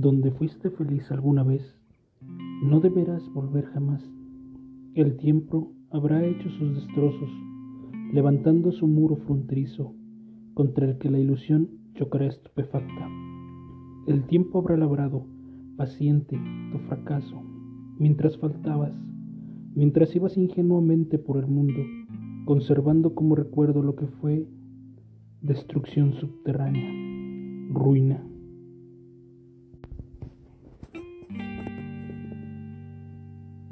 donde fuiste feliz alguna vez, no deberás volver jamás. El tiempo habrá hecho sus destrozos, levantando su muro fronterizo, contra el que la ilusión chocará estupefacta. El tiempo habrá labrado, paciente, tu fracaso, mientras faltabas, mientras ibas ingenuamente por el mundo, conservando como recuerdo lo que fue destrucción subterránea, ruina.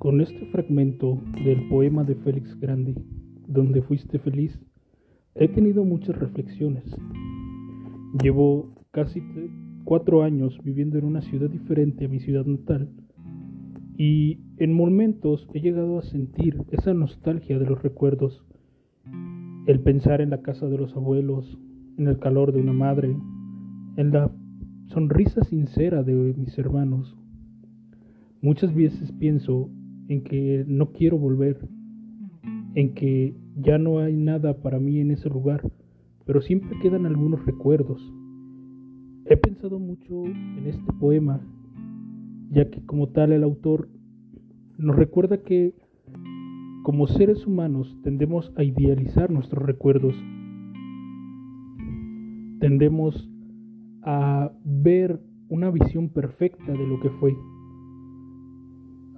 Con este fragmento del poema de Félix Grande, donde fuiste feliz, he tenido muchas reflexiones. Llevo casi cuatro años viviendo en una ciudad diferente a mi ciudad natal y en momentos he llegado a sentir esa nostalgia de los recuerdos, el pensar en la casa de los abuelos, en el calor de una madre, en la sonrisa sincera de mis hermanos. Muchas veces pienso en que no quiero volver, en que ya no hay nada para mí en ese lugar, pero siempre quedan algunos recuerdos. He pensado mucho en este poema, ya que como tal el autor nos recuerda que como seres humanos tendemos a idealizar nuestros recuerdos, tendemos a ver una visión perfecta de lo que fue.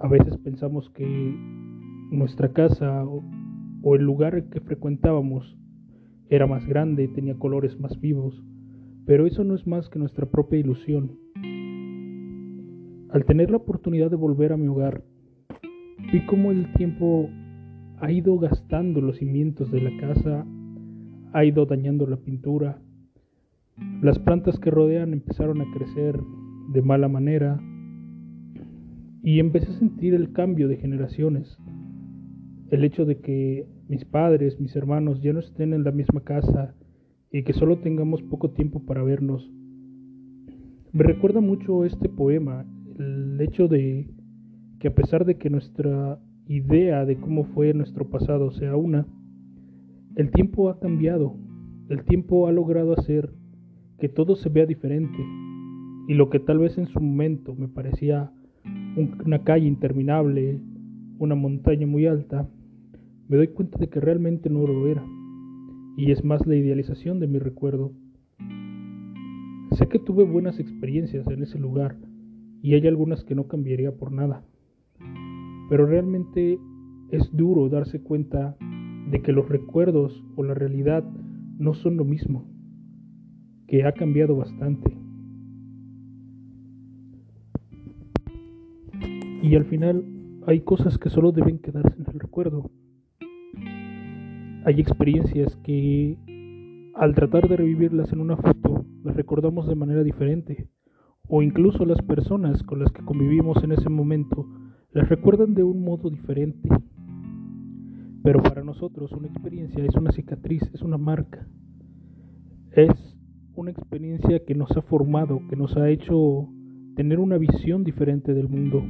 A veces pensamos que nuestra casa o, el lugar que frecuentábamos era más grande, tenía colores más vivos, pero eso no es más que nuestra propia ilusión. Al tener la oportunidad de volver a mi hogar, vi cómo el tiempo ha ido gastando los cimientos de la casa, ha ido dañando la pintura, las plantas que rodean empezaron a crecer de mala manera, y empecé a sentir el cambio de generaciones. El hecho de que mis padres, mis hermanos ya no estén en la misma casa y que solo tengamos poco tiempo para vernos. Me recuerda mucho este poema, el hecho de que a pesar de que nuestra idea de cómo fue nuestro pasado sea una, el tiempo ha cambiado, el tiempo ha logrado hacer que todo se vea diferente y lo que tal vez en su momento me parecía una calle interminable, una montaña muy alta, me doy cuenta de que realmente no lo era. Y es más la idealización de mi recuerdo. Sé que tuve buenas experiencias en ese lugar y hay algunas que no cambiaría por nada. Pero realmente es duro darse cuenta de que los recuerdos o la realidad no son lo mismo, que ha cambiado bastante. Y al final hay cosas que solo deben quedarse en el recuerdo. Hay experiencias que al tratar de revivirlas en una foto las recordamos de manera diferente. O incluso las personas con las que convivimos en ese momento las recuerdan de un modo diferente. Pero para nosotros una experiencia es una cicatriz, es una marca. Es una experiencia que nos ha formado, que nos ha hecho tener una visión diferente del mundo.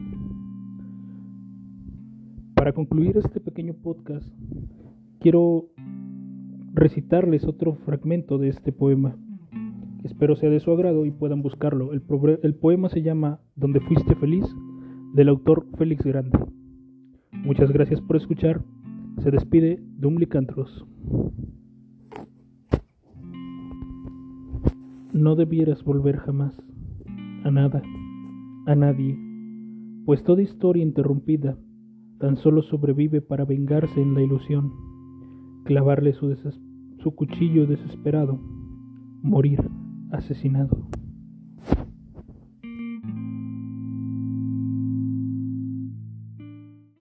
Para concluir este pequeño podcast, quiero recitarles otro fragmento de este poema. Espero sea de su agrado y puedan buscarlo. El, poema se llama Donde fuiste feliz, del autor Félix Grande. Muchas gracias por escuchar. Se despide Dumlicantros. No debieras volver jamás a nada, a nadie, pues toda historia interrumpida tan solo sobrevive para vengarse en la ilusión, clavarle su, su cuchillo desesperado, morir asesinado.